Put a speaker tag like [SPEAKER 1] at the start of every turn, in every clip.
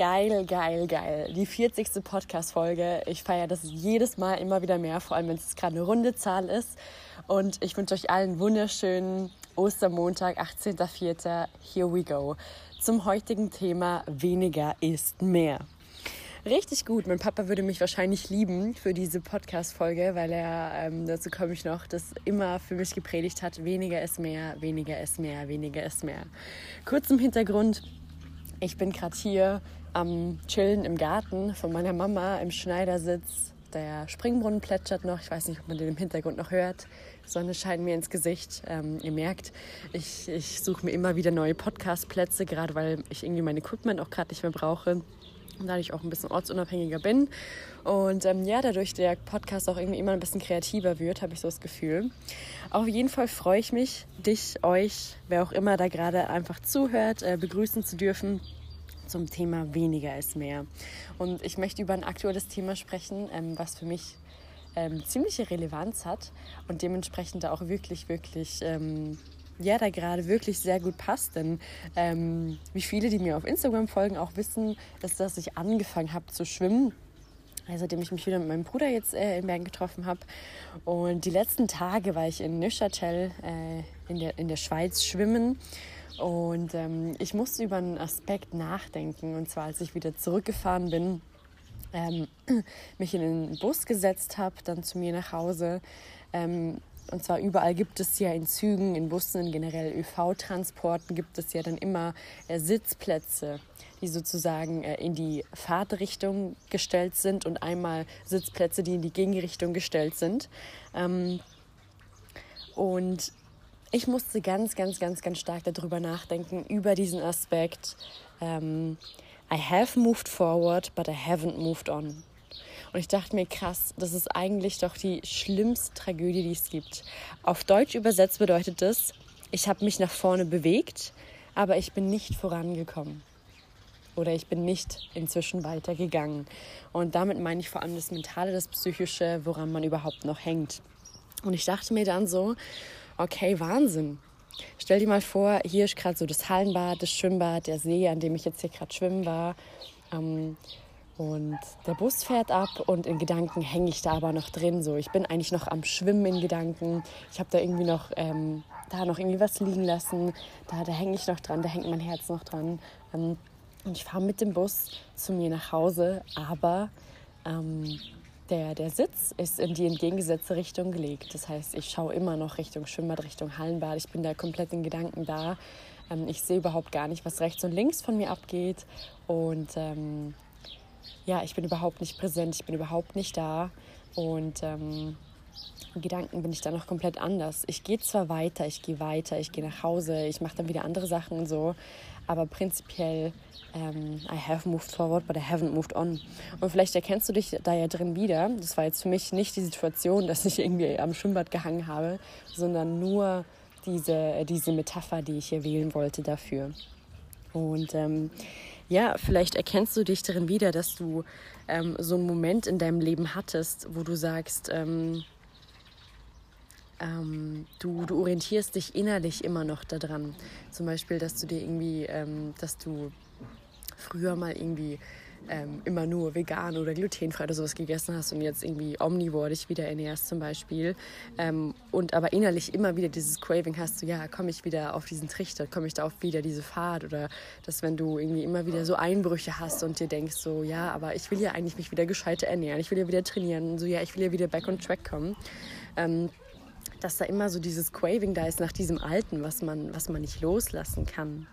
[SPEAKER 1] Geil, geil, geil. Die 40. Podcast-Folge. Ich feiere das jedes Mal immer wieder mehr, vor allem wenn es gerade eine runde Zahl ist. Und ich wünsche euch allen wunderschönen Ostermontag, 18.04. Here we go. Zum heutigen Thema weniger ist mehr. Richtig gut. Mein Papa würde mich wahrscheinlich lieben für diese Podcast-Folge, weil er, ähm, dazu komme ich noch, das immer für mich gepredigt hat: weniger ist mehr, weniger ist mehr, weniger ist mehr. Kurz im Hintergrund. Ich bin gerade hier am Chillen im Garten von meiner Mama im Schneidersitz. Der Springbrunnen plätschert noch. Ich weiß nicht, ob man den im Hintergrund noch hört. Sonne scheint mir ins Gesicht. Ähm, ihr merkt, ich, ich suche mir immer wieder neue Podcast-Plätze, gerade weil ich irgendwie mein Equipment auch gerade nicht mehr brauche und dadurch auch ein bisschen ortsunabhängiger bin. Und ähm, ja, dadurch der Podcast auch irgendwie immer ein bisschen kreativer wird, habe ich so das Gefühl. Auf jeden Fall freue ich mich, dich, euch, wer auch immer da gerade einfach zuhört, äh, begrüßen zu dürfen zum Thema weniger ist mehr. Und ich möchte über ein aktuelles Thema sprechen, ähm, was für mich ähm, ziemliche Relevanz hat und dementsprechend auch wirklich, wirklich, ähm, ja, da gerade wirklich sehr gut passt. Denn wie viele, die mir auf Instagram folgen, auch wissen, ist, dass ich angefangen habe zu schwimmen. Also, seitdem ich mich wieder mit meinem Bruder jetzt äh, in Bergen getroffen habe. Und die letzten Tage war ich in Neuchâtel äh, in, der, in der Schweiz schwimmen. Und ähm, ich musste über einen Aspekt nachdenken. Und zwar, als ich wieder zurückgefahren bin, ähm, mich in den Bus gesetzt habe, dann zu mir nach Hause. Ähm, und zwar überall gibt es ja in Zügen, in Bussen, in generell ÖV-Transporten gibt es ja dann immer äh, Sitzplätze, die sozusagen äh, in die Fahrtrichtung gestellt sind und einmal Sitzplätze, die in die Gegenrichtung gestellt sind. Ähm, und ich musste ganz, ganz, ganz, ganz stark darüber nachdenken, über diesen Aspekt. Ähm, I have moved forward, but I haven't moved on. Und ich dachte mir, krass, das ist eigentlich doch die schlimmste Tragödie, die es gibt. Auf Deutsch übersetzt bedeutet das, ich habe mich nach vorne bewegt, aber ich bin nicht vorangekommen. Oder ich bin nicht inzwischen weitergegangen. Und damit meine ich vor allem das Mentale, das Psychische, woran man überhaupt noch hängt. Und ich dachte mir dann so, okay, Wahnsinn. Stell dir mal vor, hier ist gerade so das Hallenbad, das Schwimmbad, der See, an dem ich jetzt hier gerade schwimmen war. Ähm, und der Bus fährt ab und in Gedanken hänge ich da aber noch drin. So, ich bin eigentlich noch am Schwimmen in Gedanken. Ich habe da irgendwie noch ähm, da noch irgendwie was liegen lassen. Da, da hänge ich noch dran, da hängt mein Herz noch dran. Ähm, und ich fahre mit dem Bus zu mir nach Hause, aber ähm, der, der Sitz ist in die entgegengesetzte Richtung gelegt. Das heißt, ich schaue immer noch Richtung Schwimmbad, Richtung Hallenbad. Ich bin da komplett in Gedanken da. Ähm, ich sehe überhaupt gar nicht, was rechts und links von mir abgeht. Und ähm, ja, ich bin überhaupt nicht präsent, ich bin überhaupt nicht da. Und ähm, in Gedanken bin ich da noch komplett anders. Ich gehe zwar weiter, ich gehe weiter, ich gehe nach Hause, ich mache dann wieder andere Sachen und so, aber prinzipiell ähm, I have moved forward, but I haven't moved on. Und vielleicht erkennst du dich da ja drin wieder. Das war jetzt für mich nicht die Situation, dass ich irgendwie am Schwimmbad gehangen habe, sondern nur diese, diese Metapher, die ich hier wählen wollte dafür. Und ähm, ja, vielleicht erkennst du dich darin wieder, dass du ähm, so einen Moment in deinem Leben hattest, wo du sagst, ähm, ähm, du, du orientierst dich innerlich immer noch daran. Zum Beispiel, dass du dir irgendwie, ähm, dass du früher mal irgendwie ähm, immer nur vegan oder glutenfrei oder sowas gegessen hast und jetzt irgendwie omnivor dich wieder ernährst zum Beispiel ähm, und aber innerlich immer wieder dieses Craving hast, so ja, komme ich wieder auf diesen Trichter, komme ich da auf wieder diese Fahrt oder dass wenn du irgendwie immer wieder so Einbrüche hast und dir denkst so, ja, aber ich will ja eigentlich mich wieder gescheiter ernähren, ich will ja wieder trainieren, so ja, ich will ja wieder back on track kommen. Ähm, dass da immer so dieses Craving da ist nach diesem Alten, was man, was man nicht loslassen kann.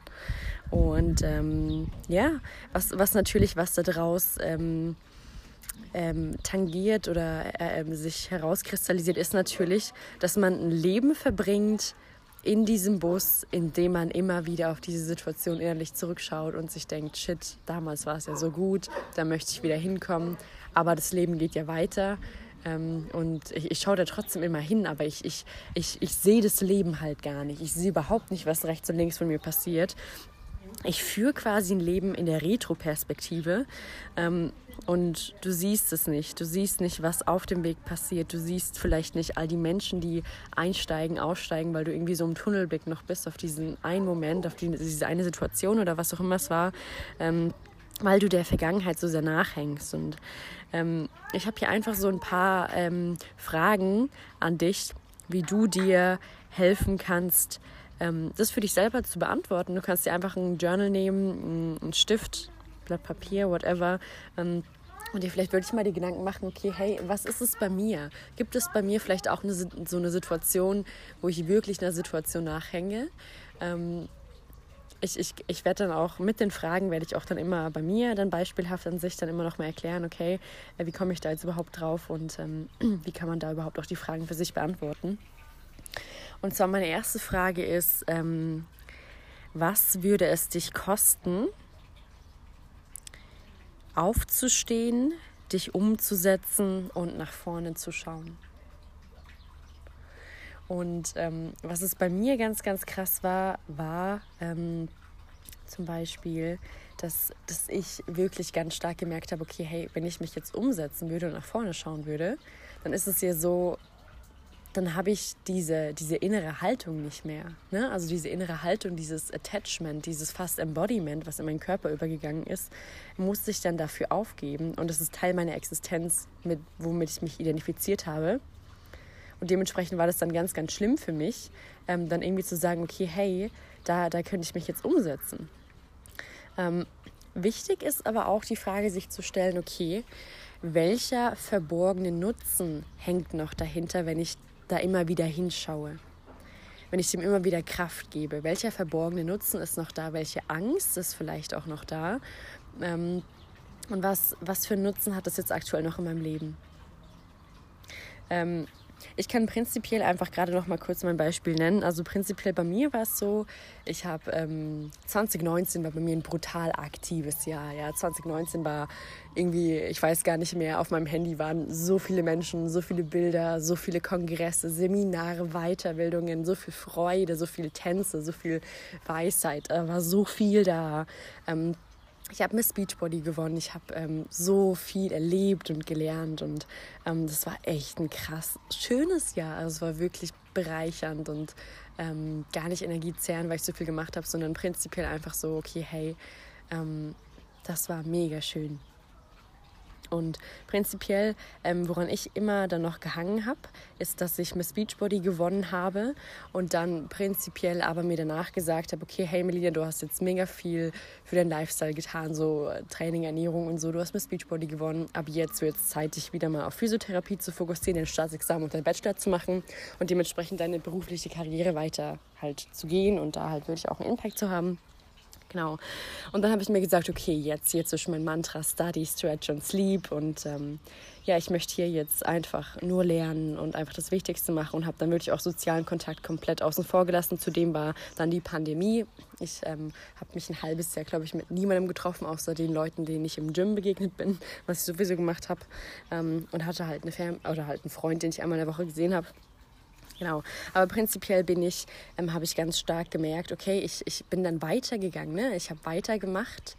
[SPEAKER 1] Und ähm, ja, was, was natürlich, was da draus ähm, ähm, tangiert oder äh, sich herauskristallisiert, ist natürlich, dass man ein Leben verbringt in diesem Bus, in dem man immer wieder auf diese Situation innerlich zurückschaut und sich denkt, shit, damals war es ja so gut, da möchte ich wieder hinkommen, aber das Leben geht ja weiter. Ähm, und ich, ich schaue da trotzdem immer hin, aber ich, ich, ich, ich sehe das Leben halt gar nicht. Ich sehe überhaupt nicht, was rechts und links von mir passiert. Ich führe quasi ein Leben in der Retro-Perspektive. Ähm, und du siehst es nicht. Du siehst nicht, was auf dem Weg passiert. Du siehst vielleicht nicht all die Menschen, die einsteigen, aussteigen, weil du irgendwie so im Tunnelblick noch bist auf diesen einen Moment, auf die, diese eine Situation oder was auch immer es war. Ähm, weil du der Vergangenheit so sehr nachhängst. Und ähm, ich habe hier einfach so ein paar ähm, Fragen an dich, wie du dir helfen kannst, ähm, das für dich selber zu beantworten. Du kannst dir einfach ein Journal nehmen, einen Stift, Blatt Papier, whatever. Ähm, und dir vielleicht wirklich mal die Gedanken machen, okay, hey, was ist es bei mir? Gibt es bei mir vielleicht auch eine, so eine Situation, wo ich wirklich einer Situation nachhänge? Ähm, ich, ich, ich werde dann auch mit den Fragen, werde ich auch dann immer bei mir dann beispielhaft an sich dann immer noch mal erklären, okay, äh, wie komme ich da jetzt überhaupt drauf und ähm, wie kann man da überhaupt auch die Fragen für sich beantworten. Und zwar meine erste Frage ist, ähm, was würde es dich kosten, aufzustehen, dich umzusetzen und nach vorne zu schauen. Und ähm, was es bei mir ganz, ganz krass war, war ähm, zum Beispiel, dass, dass ich wirklich ganz stark gemerkt habe, okay, hey, wenn ich mich jetzt umsetzen würde und nach vorne schauen würde, dann ist es ja so, dann habe ich diese, diese innere Haltung nicht mehr. Ne? Also diese innere Haltung, dieses Attachment, dieses fast Embodiment, was in meinen Körper übergegangen ist, musste ich dann dafür aufgeben. Und das ist Teil meiner Existenz, mit, womit ich mich identifiziert habe. Und dementsprechend war das dann ganz, ganz schlimm für mich, ähm, dann irgendwie zu sagen, okay, hey, da, da könnte ich mich jetzt umsetzen. Ähm, wichtig ist aber auch die Frage, sich zu stellen, okay, welcher verborgene Nutzen hängt noch dahinter, wenn ich da immer wieder hinschaue. Wenn ich dem immer wieder Kraft gebe, welcher verborgene Nutzen ist noch da, welche Angst ist vielleicht auch noch da ähm, und was, was für einen Nutzen hat das jetzt aktuell noch in meinem Leben. Ähm, ich kann prinzipiell einfach gerade noch mal kurz mein Beispiel nennen. Also prinzipiell bei mir war es so, ich habe ähm, 2019 war bei mir ein brutal aktives Jahr. Ja, 2019 war irgendwie, ich weiß gar nicht mehr, auf meinem Handy waren so viele Menschen, so viele Bilder, so viele Kongresse, Seminare, Weiterbildungen, so viel Freude, so viele Tänze, so viel Weisheit, äh, war so viel da. Ähm, ich habe Miss Beachbody gewonnen. Ich habe ähm, so viel erlebt und gelernt und ähm, das war echt ein krass schönes Jahr. Also es war wirklich bereichernd und ähm, gar nicht energiezerrend, weil ich so viel gemacht habe, sondern prinzipiell einfach so, okay, hey, ähm, das war mega schön. Und prinzipiell, ähm, woran ich immer dann noch gehangen habe, ist, dass ich Miss Beachbody gewonnen habe und dann prinzipiell aber mir danach gesagt habe, okay, hey Melina, du hast jetzt mega viel für deinen Lifestyle getan, so Training, Ernährung und so, du hast Miss Beachbody gewonnen, aber jetzt wird es Zeit, dich wieder mal auf Physiotherapie zu fokussieren, dein Staatsexamen und dein Bachelor zu machen und dementsprechend deine berufliche Karriere weiter halt zu gehen und da halt wirklich auch einen Impact zu haben. Genau. Und dann habe ich mir gesagt, okay, jetzt, jetzt ist mein Mantra Study, Stretch und Sleep. Und ähm, ja, ich möchte hier jetzt einfach nur lernen und einfach das Wichtigste machen und habe dann wirklich auch sozialen Kontakt komplett außen vor gelassen. Zudem war dann die Pandemie. Ich ähm, habe mich ein halbes Jahr, glaube ich, mit niemandem getroffen, außer den Leuten, denen ich im Gym begegnet bin, was ich sowieso gemacht habe. Ähm, und hatte halt eine Fern oder halt einen Freund, den ich einmal in der Woche gesehen habe. Genau. Aber prinzipiell bin ich, ähm, habe ich ganz stark gemerkt, okay, ich, ich bin dann weitergegangen, ne? Ich habe weitergemacht,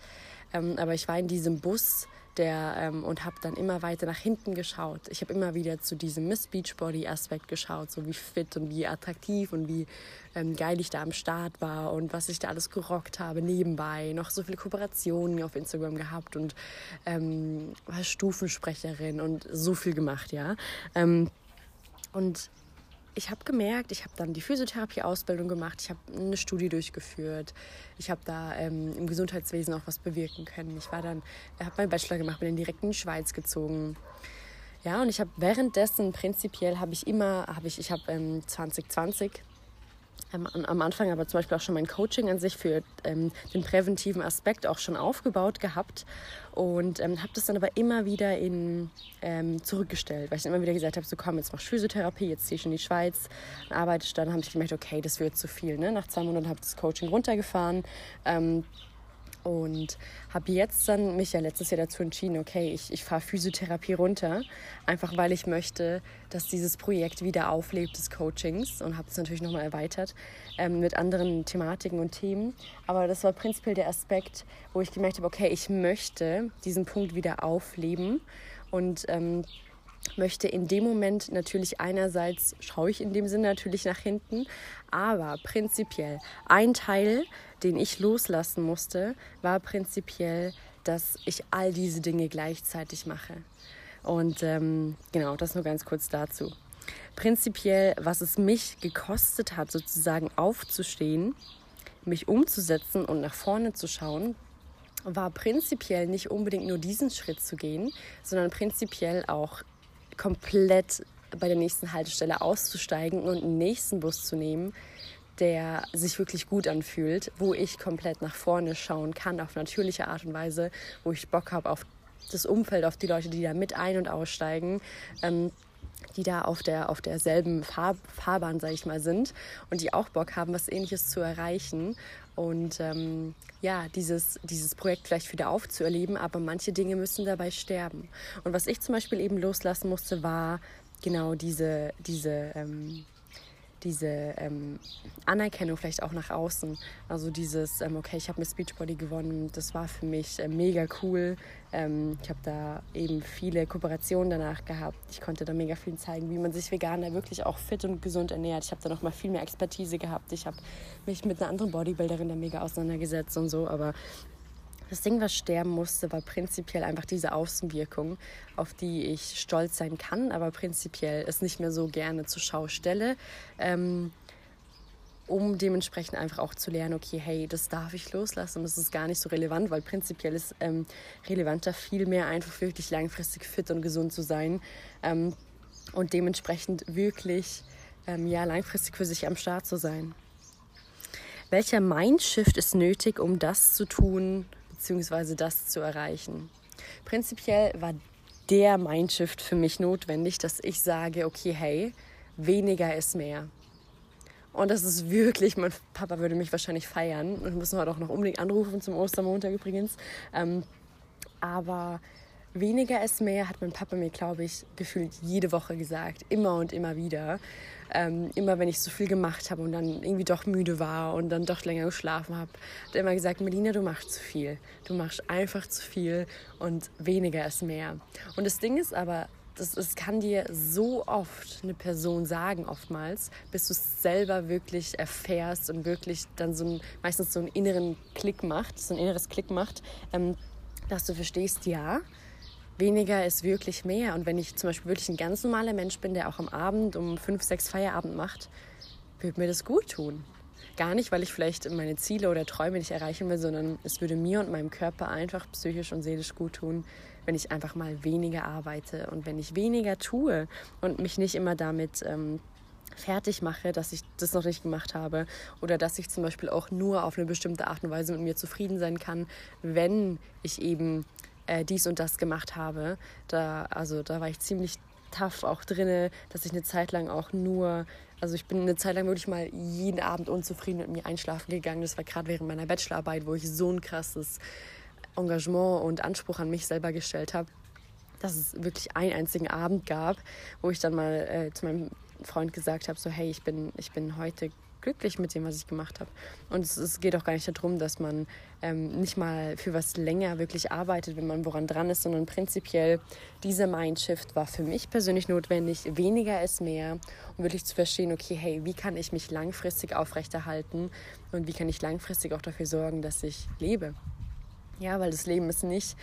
[SPEAKER 1] ähm, aber ich war in diesem Bus der, ähm, und habe dann immer weiter nach hinten geschaut. Ich habe immer wieder zu diesem Miss Beachbody Aspekt geschaut, so wie fit und wie attraktiv und wie ähm, geil ich da am Start war und was ich da alles gerockt habe nebenbei. Noch so viele Kooperationen auf Instagram gehabt und ähm, war Stufensprecherin und so viel gemacht, ja. Ähm, und ich habe gemerkt, ich habe dann die Physiotherapie-Ausbildung gemacht, ich habe eine Studie durchgeführt, ich habe da ähm, im Gesundheitswesen auch was bewirken können. Ich war dann, habe meinen Bachelor gemacht, bin dann direkt in die Schweiz gezogen. Ja, und ich habe währenddessen prinzipiell habe ich immer, habe ich, ich habe ähm, 2020 ähm, am Anfang aber zum Beispiel auch schon mein Coaching an sich für ähm, den präventiven Aspekt auch schon aufgebaut gehabt und ähm, habe das dann aber immer wieder in, ähm, zurückgestellt, weil ich dann immer wieder gesagt habe, so komm, jetzt mach Physiotherapie, jetzt ziehe ich in die Schweiz, arbeite dann, habe ich gemerkt, okay, das wird zu viel. Ne? Nach zwei Monaten habe ich das Coaching runtergefahren ähm, und habe jetzt dann mich ja letztes Jahr dazu entschieden, okay, ich, ich fahre Physiotherapie runter, einfach weil ich möchte, dass dieses Projekt wieder auflebt des Coachings und habe es natürlich nochmal erweitert ähm, mit anderen Thematiken und Themen. Aber das war prinzipiell der Aspekt, wo ich gemerkt habe, okay, ich möchte diesen Punkt wieder aufleben und ähm, möchte in dem Moment natürlich einerseits, schaue ich in dem Sinne natürlich nach hinten, aber prinzipiell ein Teil, den ich loslassen musste, war prinzipiell, dass ich all diese Dinge gleichzeitig mache. Und ähm, genau, das nur ganz kurz dazu. Prinzipiell, was es mich gekostet hat, sozusagen aufzustehen, mich umzusetzen und nach vorne zu schauen, war prinzipiell nicht unbedingt nur diesen Schritt zu gehen, sondern prinzipiell auch komplett bei der nächsten Haltestelle auszusteigen und einen nächsten Bus zu nehmen, der sich wirklich gut anfühlt, wo ich komplett nach vorne schauen kann, auf natürliche Art und Weise, wo ich Bock habe auf das Umfeld, auf die Leute, die da mit ein- und aussteigen. Ähm, die da auf, der, auf derselben Fahr Fahrbahn, sage ich mal, sind und die auch Bock haben, was Ähnliches zu erreichen und ähm, ja, dieses, dieses Projekt vielleicht wieder aufzuerleben, aber manche Dinge müssen dabei sterben. Und was ich zum Beispiel eben loslassen musste, war genau diese, diese ähm, diese ähm, Anerkennung vielleicht auch nach außen. Also dieses, ähm, okay, ich habe Miss Beachbody gewonnen, das war für mich äh, mega cool. Ähm, ich habe da eben viele Kooperationen danach gehabt. Ich konnte da mega viel zeigen, wie man sich vegan da wirklich auch fit und gesund ernährt. Ich habe da noch mal viel mehr Expertise gehabt. Ich habe mich mit einer anderen Bodybuilderin da mega auseinandergesetzt und so, aber das Ding, was sterben musste, war prinzipiell einfach diese Außenwirkung, auf die ich stolz sein kann, aber prinzipiell es nicht mehr so gerne zur Schau stelle, ähm, um dementsprechend einfach auch zu lernen, okay, hey, das darf ich loslassen das ist gar nicht so relevant, weil prinzipiell ist ähm, relevanter viel mehr einfach wirklich langfristig fit und gesund zu sein ähm, und dementsprechend wirklich ähm, ja, langfristig für sich am Start zu sein. Welcher Mindshift ist nötig, um das zu tun, beziehungsweise das zu erreichen. Prinzipiell war der Mindshift für mich notwendig, dass ich sage, okay, hey, weniger ist mehr. Und das ist wirklich, mein Papa würde mich wahrscheinlich feiern und müssen heute auch noch unbedingt anrufen zum Ostermontag übrigens. Ähm, aber weniger ist mehr, hat mein Papa mir, glaube ich, gefühlt jede Woche gesagt. Immer und immer wieder ähm, immer wenn ich so viel gemacht habe und dann irgendwie doch müde war und dann doch länger geschlafen habe, hat er immer gesagt, Melina, du machst zu viel. Du machst einfach zu viel und weniger ist mehr. Und das Ding ist aber, das, das kann dir so oft eine Person sagen, oftmals, bis du es selber wirklich erfährst und wirklich dann so ein, meistens so einen inneren Klick macht, so ein inneres Klick macht, ähm, dass du verstehst, ja, weniger ist wirklich mehr. Und wenn ich zum Beispiel wirklich ein ganz normaler Mensch bin, der auch am Abend um fünf, sechs Feierabend macht, würde mir das gut tun. Gar nicht, weil ich vielleicht meine Ziele oder Träume nicht erreichen will, sondern es würde mir und meinem Körper einfach psychisch und seelisch gut tun, wenn ich einfach mal weniger arbeite und wenn ich weniger tue und mich nicht immer damit ähm, fertig mache, dass ich das noch nicht gemacht habe oder dass ich zum Beispiel auch nur auf eine bestimmte Art und Weise mit mir zufrieden sein kann, wenn ich eben äh, dies und das gemacht habe. Da, also da war ich ziemlich tough auch drinne, dass ich eine Zeit lang auch nur, also ich bin eine Zeit lang wirklich mal jeden Abend unzufrieden mit mir einschlafen gegangen. Das war gerade während meiner Bachelorarbeit, wo ich so ein krasses Engagement und Anspruch an mich selber gestellt habe, dass es wirklich einen einzigen Abend gab, wo ich dann mal äh, zu meinem Freund gesagt habe, so hey, ich bin, ich bin heute glücklich mit dem, was ich gemacht habe. Und es, es geht auch gar nicht darum, dass man ähm, nicht mal für was länger wirklich arbeitet, wenn man woran dran ist, sondern prinzipiell dieser Mindshift war für mich persönlich notwendig. Weniger ist mehr, um wirklich zu verstehen, okay, hey, wie kann ich mich langfristig aufrechterhalten und wie kann ich langfristig auch dafür sorgen, dass ich lebe. Ja, weil das Leben ist nicht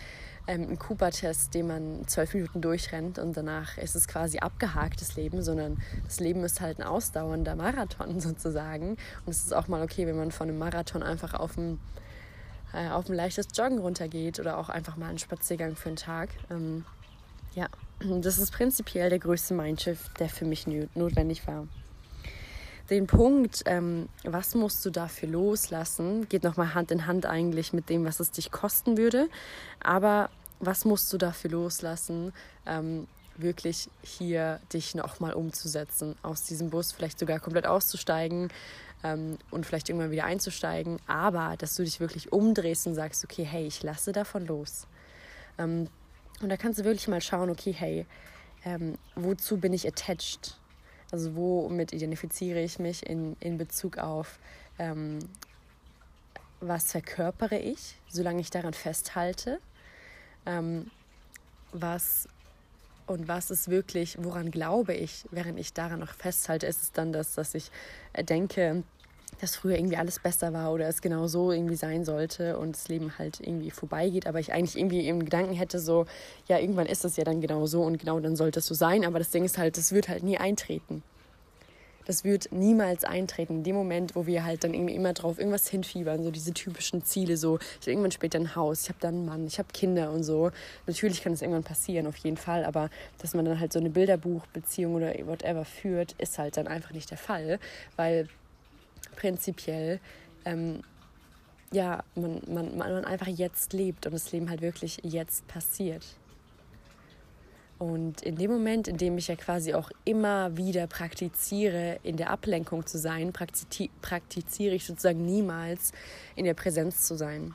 [SPEAKER 1] ähm, ein Cooper-Test, den man zwölf Minuten durchrennt und danach ist es quasi abgehakt, das Leben, sondern das Leben ist halt ein ausdauernder Marathon sozusagen. Und es ist auch mal okay, wenn man von einem Marathon einfach auf ein, äh, auf ein leichtes Joggen runtergeht oder auch einfach mal einen Spaziergang für einen Tag. Ähm, ja, das ist prinzipiell der größte Mindshift, der für mich notwendig war. Den Punkt, ähm, was musst du dafür loslassen, geht nochmal Hand in Hand eigentlich mit dem, was es dich kosten würde. Aber was musst du dafür loslassen, ähm, wirklich hier dich nochmal umzusetzen, aus diesem Bus vielleicht sogar komplett auszusteigen ähm, und vielleicht irgendwann wieder einzusteigen, aber dass du dich wirklich umdrehst und sagst, okay, hey, ich lasse davon los. Ähm, und da kannst du wirklich mal schauen, okay, hey, ähm, wozu bin ich attached? Also womit identifiziere ich mich in, in Bezug auf, ähm, was verkörpere ich, solange ich daran festhalte, ähm, was und was ist wirklich, woran glaube ich, während ich daran noch festhalte, ist es dann das, dass ich äh, denke, dass früher irgendwie alles besser war oder es genau so irgendwie sein sollte und das Leben halt irgendwie vorbeigeht, aber ich eigentlich irgendwie im Gedanken hätte, so, ja, irgendwann ist es ja dann genau so und genau dann sollte es so sein, aber das Ding ist halt, das wird halt nie eintreten. Das wird niemals eintreten. In dem Moment, wo wir halt dann irgendwie immer drauf irgendwas hinfiebern, so diese typischen Ziele, so ich habe irgendwann später ein Haus, ich habe dann einen Mann, ich habe Kinder und so. Natürlich kann das irgendwann passieren, auf jeden Fall, aber dass man dann halt so eine Bilderbuchbeziehung oder whatever führt, ist halt dann einfach nicht der Fall, weil prinzipiell ähm, ja, man, man, man einfach jetzt lebt und das Leben halt wirklich jetzt passiert. Und in dem Moment, in dem ich ja quasi auch immer wieder praktiziere, in der Ablenkung zu sein, praktiziere ich sozusagen niemals in der Präsenz zu sein.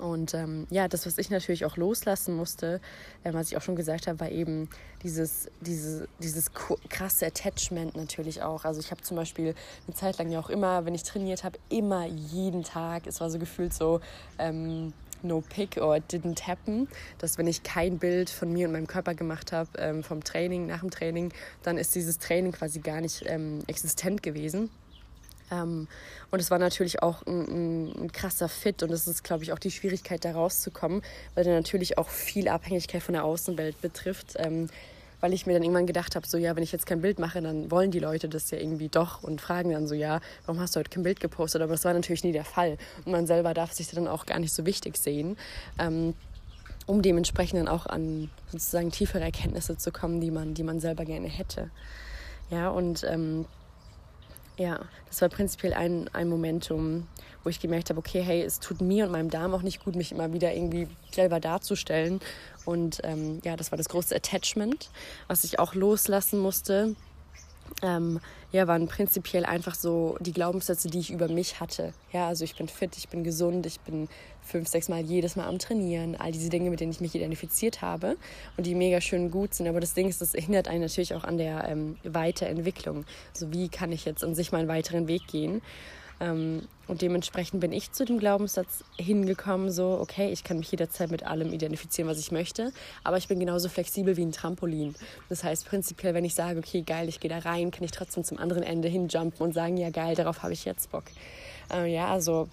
[SPEAKER 1] Und ähm, ja, das, was ich natürlich auch loslassen musste, äh, was ich auch schon gesagt habe, war eben dieses, diese, dieses krasse Attachment natürlich auch. Also ich habe zum Beispiel eine Zeit lang ja auch immer, wenn ich trainiert habe, immer jeden Tag, es war so gefühlt so, ähm, no pick or didn't happen, dass wenn ich kein Bild von mir und meinem Körper gemacht habe ähm, vom Training, nach dem Training, dann ist dieses Training quasi gar nicht ähm, existent gewesen. Ähm, und es war natürlich auch ein, ein, ein krasser Fit und das ist, glaube ich, auch die Schwierigkeit, da rauszukommen, weil der natürlich auch viel Abhängigkeit von der Außenwelt betrifft. Ähm, weil ich mir dann irgendwann gedacht habe, so ja, wenn ich jetzt kein Bild mache, dann wollen die Leute das ja irgendwie doch und fragen dann so, ja, warum hast du heute kein Bild gepostet? Aber das war natürlich nie der Fall. Und man selber darf sich dann auch gar nicht so wichtig sehen. Ähm, um dementsprechend dann auch an sozusagen tiefere Erkenntnisse zu kommen, die man, die man selber gerne hätte. Ja, und ähm, ja, das war prinzipiell ein, ein Momentum, wo ich gemerkt habe, okay, hey, es tut mir und meinem Darm auch nicht gut, mich immer wieder irgendwie selber darzustellen und ähm, ja, das war das große Attachment, was ich auch loslassen musste. Ähm, ja, waren prinzipiell einfach so die Glaubenssätze, die ich über mich hatte. Ja, also ich bin fit, ich bin gesund, ich bin fünf, sechs Mal jedes Mal am Trainieren, all diese Dinge, mit denen ich mich identifiziert habe und die mega schön gut sind. Aber das Ding ist, das hindert einen natürlich auch an der ähm, Weiterentwicklung. Also wie kann ich jetzt an sich meinen weiteren Weg gehen? Ähm, und dementsprechend bin ich zu dem Glaubenssatz hingekommen, so, okay, ich kann mich jederzeit mit allem identifizieren, was ich möchte, aber ich bin genauso flexibel wie ein Trampolin. Das heißt, prinzipiell, wenn ich sage, okay, geil, ich gehe da rein, kann ich trotzdem zum anderen Ende hinjumpen und sagen, ja, geil, darauf habe ich jetzt Bock. Äh, ja, also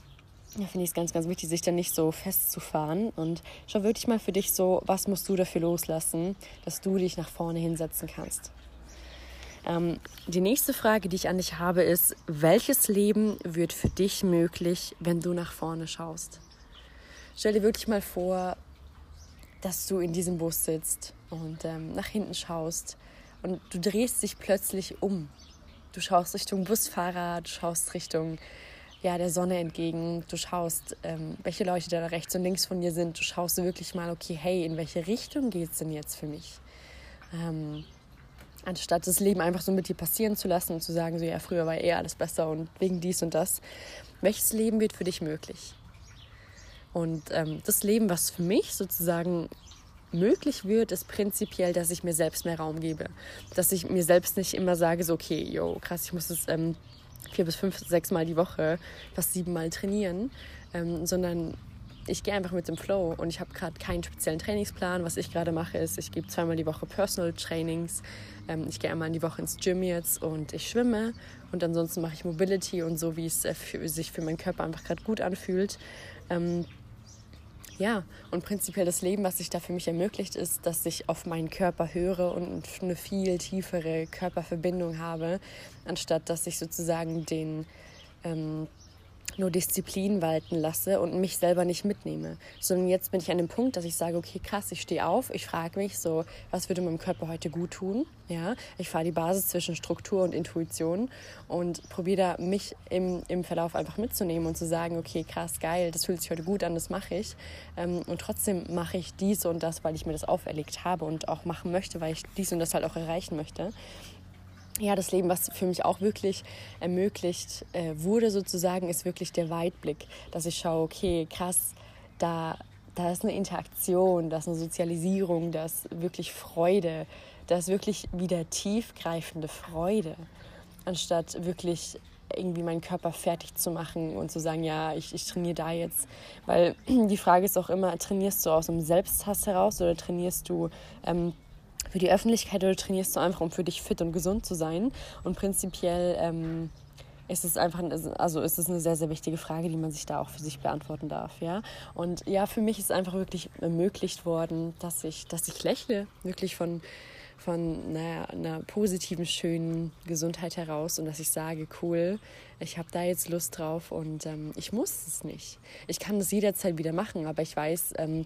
[SPEAKER 1] ja, finde ich es ganz, ganz wichtig, sich da nicht so festzufahren. Und schau wirklich mal für dich so, was musst du dafür loslassen, dass du dich nach vorne hinsetzen kannst. Ähm, die nächste Frage, die ich an dich habe, ist, welches Leben wird für dich möglich, wenn du nach vorne schaust? Stell dir wirklich mal vor, dass du in diesem Bus sitzt und ähm, nach hinten schaust und du drehst dich plötzlich um. Du schaust Richtung Busfahrer, du schaust Richtung ja, der Sonne entgegen, du schaust, ähm, welche Leute da rechts und links von dir sind, du schaust wirklich mal, okay, hey, in welche Richtung geht es denn jetzt für mich? Ähm, anstatt das Leben einfach so mit dir passieren zu lassen und zu sagen, so ja, früher war eh alles besser und wegen dies und das. Welches Leben wird für dich möglich? Und ähm, das Leben, was für mich sozusagen möglich wird, ist prinzipiell, dass ich mir selbst mehr Raum gebe. Dass ich mir selbst nicht immer sage, so okay, yo, krass, ich muss es ähm, vier bis fünf, sechs Mal die Woche, fast sieben Mal trainieren, ähm, sondern ich gehe einfach mit dem Flow und ich habe gerade keinen speziellen Trainingsplan. Was ich gerade mache, ist, ich gebe zweimal die Woche Personal Trainings. Ähm, ich gehe einmal in die Woche ins Gym jetzt und ich schwimme. Und ansonsten mache ich Mobility und so, wie es äh, für, sich für meinen Körper einfach gerade gut anfühlt. Ähm, ja, und prinzipiell das Leben, was sich da für mich ermöglicht, ist, dass ich auf meinen Körper höre und eine viel tiefere Körperverbindung habe, anstatt dass ich sozusagen den ähm, nur Disziplin walten lasse und mich selber nicht mitnehme. Sondern jetzt bin ich an dem Punkt, dass ich sage, okay, krass, ich stehe auf, ich frage mich so, was würde meinem Körper heute gut tun? Ja, ich fahre die Basis zwischen Struktur und Intuition und probiere da mich im, im Verlauf einfach mitzunehmen und zu sagen, okay, krass, geil, das fühlt sich heute gut an, das mache ich. Ähm, und trotzdem mache ich dies und das, weil ich mir das auferlegt habe und auch machen möchte, weil ich dies und das halt auch erreichen möchte ja, das Leben, was für mich auch wirklich ermöglicht äh, wurde, sozusagen, ist wirklich der Weitblick, dass ich schaue, okay, krass, da, da ist eine Interaktion, da ist eine Sozialisierung, da ist wirklich Freude, da ist wirklich wieder tiefgreifende Freude, anstatt wirklich irgendwie meinen Körper fertig zu machen und zu sagen, ja, ich, ich trainiere da jetzt. Weil die Frage ist auch immer, trainierst du aus einem Selbsthass heraus oder trainierst du ähm, für die Öffentlichkeit oder trainierst du einfach, um für dich fit und gesund zu sein? Und prinzipiell ähm, ist es einfach, also ist es eine sehr, sehr wichtige Frage, die man sich da auch für sich beantworten darf, ja. Und ja, für mich ist einfach wirklich ermöglicht worden, dass ich, dass ich lächle, wirklich von, von naja, einer positiven, schönen Gesundheit heraus und dass ich sage, cool, ich habe da jetzt Lust drauf und ähm, ich muss es nicht. Ich kann das jederzeit wieder machen, aber ich weiß, ähm,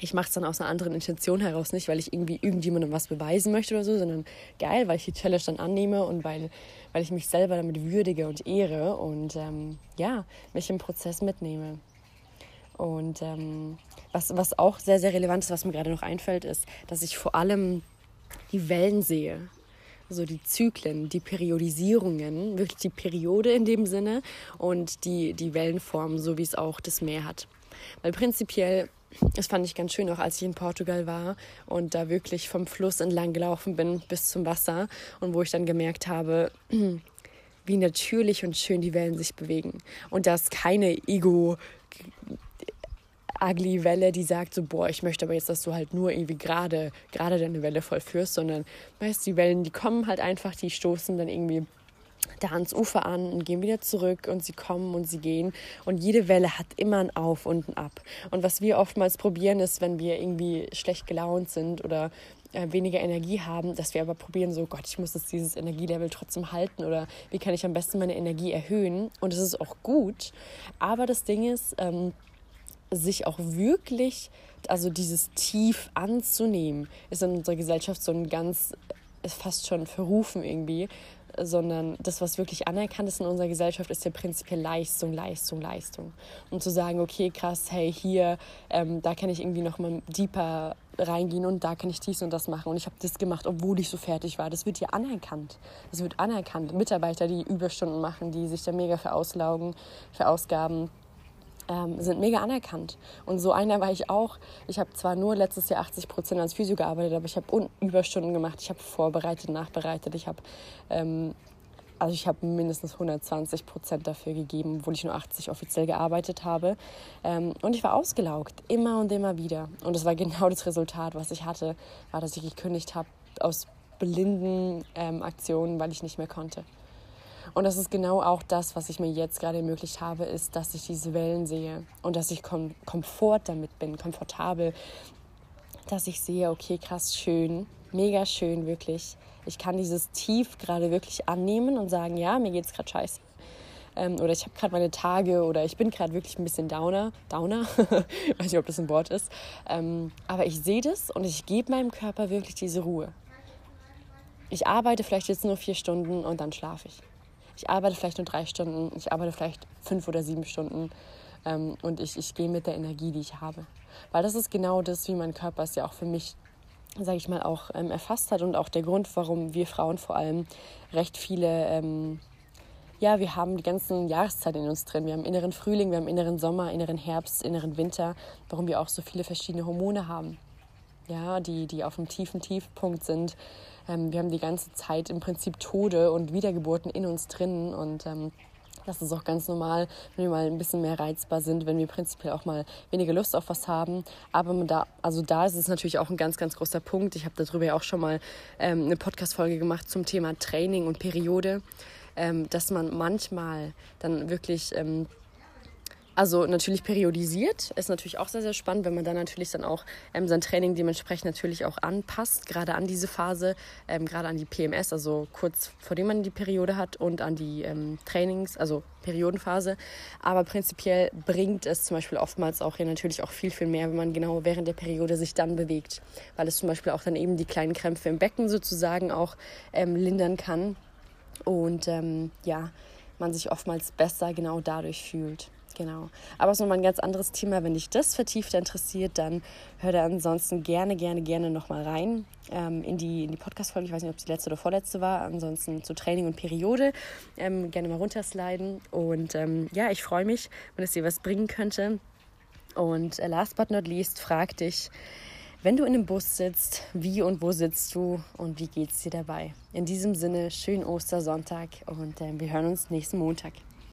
[SPEAKER 1] ich mache es dann aus einer anderen Intention heraus, nicht weil ich irgendwie irgendjemandem was beweisen möchte oder so, sondern geil, weil ich die Challenge dann annehme und weil, weil ich mich selber damit würdige und ehre und ähm, ja, mich im Prozess mitnehme. Und ähm, was, was auch sehr, sehr relevant ist, was mir gerade noch einfällt, ist, dass ich vor allem die Wellen sehe. So die Zyklen, die Periodisierungen, wirklich die Periode in dem Sinne und die, die Wellenform, so wie es auch das Meer hat. Weil prinzipiell das fand ich ganz schön, auch als ich in Portugal war und da wirklich vom Fluss entlang gelaufen bin bis zum Wasser und wo ich dann gemerkt habe, wie natürlich und schön die Wellen sich bewegen. Und da ist keine Ego ugly Welle, die sagt so, boah, ich möchte aber jetzt, dass du halt nur irgendwie gerade gerade deine Welle vollführst, sondern weißt die Wellen, die kommen halt einfach, die stoßen dann irgendwie da ans Ufer an und gehen wieder zurück und sie kommen und sie gehen. Und jede Welle hat immer ein Auf und ein Ab. Und was wir oftmals probieren, ist, wenn wir irgendwie schlecht gelaunt sind oder äh, weniger Energie haben, dass wir aber probieren, so Gott, ich muss jetzt dieses Energielevel trotzdem halten oder wie kann ich am besten meine Energie erhöhen. Und es ist auch gut. Aber das Ding ist, ähm, sich auch wirklich, also dieses Tief anzunehmen, ist in unserer Gesellschaft so ein ganz, ist fast schon verrufen irgendwie, sondern das, was wirklich anerkannt ist in unserer Gesellschaft, ist ja prinzipiell Leistung, Leistung, Leistung. Und zu sagen, okay, krass, hey, hier, ähm, da kann ich irgendwie noch mal deeper reingehen und da kann ich dies und das machen und ich habe das gemacht, obwohl ich so fertig war. Das wird ja anerkannt. Das wird anerkannt. Mitarbeiter, die Überstunden machen, die sich da mega verauslaugen, verausgaben, ähm, sind mega anerkannt. Und so einer war ich auch. Ich habe zwar nur letztes Jahr 80 Prozent als Physio gearbeitet, aber ich habe Überstunden gemacht, ich habe vorbereitet, nachbereitet, ich habe ähm, also ich habe mindestens 120 Prozent dafür gegeben, obwohl ich nur 80 offiziell gearbeitet habe. Ähm, und ich war ausgelaugt, immer und immer wieder. Und das war genau das Resultat, was ich hatte, war, dass ich gekündigt habe aus blinden ähm, Aktionen, weil ich nicht mehr konnte. Und das ist genau auch das, was ich mir jetzt gerade ermöglicht habe, ist, dass ich diese Wellen sehe und dass ich kom komfort damit bin, komfortabel, dass ich sehe, okay, krass, schön, mega schön, wirklich. Ich kann dieses Tief gerade wirklich annehmen und sagen, ja, mir geht's gerade scheiße. Ähm, oder ich habe gerade meine Tage oder ich bin gerade wirklich ein bisschen Downer. Downer? weiß nicht, ob das ein Wort ist. Ähm, aber ich sehe das und ich gebe meinem Körper wirklich diese Ruhe. Ich arbeite vielleicht jetzt nur vier Stunden und dann schlafe ich ich arbeite vielleicht nur drei Stunden, ich arbeite vielleicht fünf oder sieben Stunden ähm, und ich, ich gehe mit der Energie, die ich habe. Weil das ist genau das, wie mein Körper es ja auch für mich, sage ich mal, auch ähm, erfasst hat und auch der Grund, warum wir Frauen vor allem recht viele... Ähm, ja, wir haben die ganzen Jahreszeiten in uns drin. Wir haben inneren Frühling, wir haben inneren Sommer, inneren Herbst, inneren Winter, warum wir auch so viele verschiedene Hormone haben. Ja, die, die auf einem tiefen Tiefpunkt sind, ähm, wir haben die ganze Zeit im Prinzip Tode und Wiedergeburten in uns drin und ähm, das ist auch ganz normal, wenn wir mal ein bisschen mehr reizbar sind, wenn wir prinzipiell auch mal weniger Lust auf was haben. Aber da, also da ist es natürlich auch ein ganz, ganz großer Punkt. Ich habe darüber ja auch schon mal ähm, eine Podcast-Folge gemacht zum Thema Training und Periode, ähm, dass man manchmal dann wirklich ähm, Also natürlich periodisiert, ist natürlich auch sehr, sehr spannend, wenn man dann natürlich dann auch ähm, sein Training dementsprechend natürlich auch anpasst, gerade an diese Phase, ähm, gerade an die PMS, also kurz vor dem man die Periode hat und an die ähm, Trainings, also Periodenphase. Aber prinzipiell bringt es zum Beispiel oftmals auch hier natürlich auch viel, viel mehr, wenn man genau während der Periode sich dann bewegt, weil es zum Beispiel auch dann eben die kleinen Krämpfe im Becken sozusagen auch ähm, lindern kann und ähm, ja, man sich oftmals besser genau dadurch fühlt. Genau. Aber es ist nochmal ein ganz anderes Thema. Wenn dich das vertiefter interessiert, dann hör da ansonsten gerne, gerne, gerne nochmal rein ähm, in die, in die Podcast-Folge. Ich weiß nicht, ob es die letzte oder vorletzte war. Ansonsten zu Training und Periode. Ähm, gerne mal runtersliden. Und ähm, ja, ich freue mich, wenn es dir was bringen könnte. Und äh, last but not least, frag dich, wenn du in einem Bus sitzt, wie und wo sitzt du und wie geht es dir dabei? In diesem Sinne, schönen Ostersonntag und äh, wir hören uns nächsten Montag.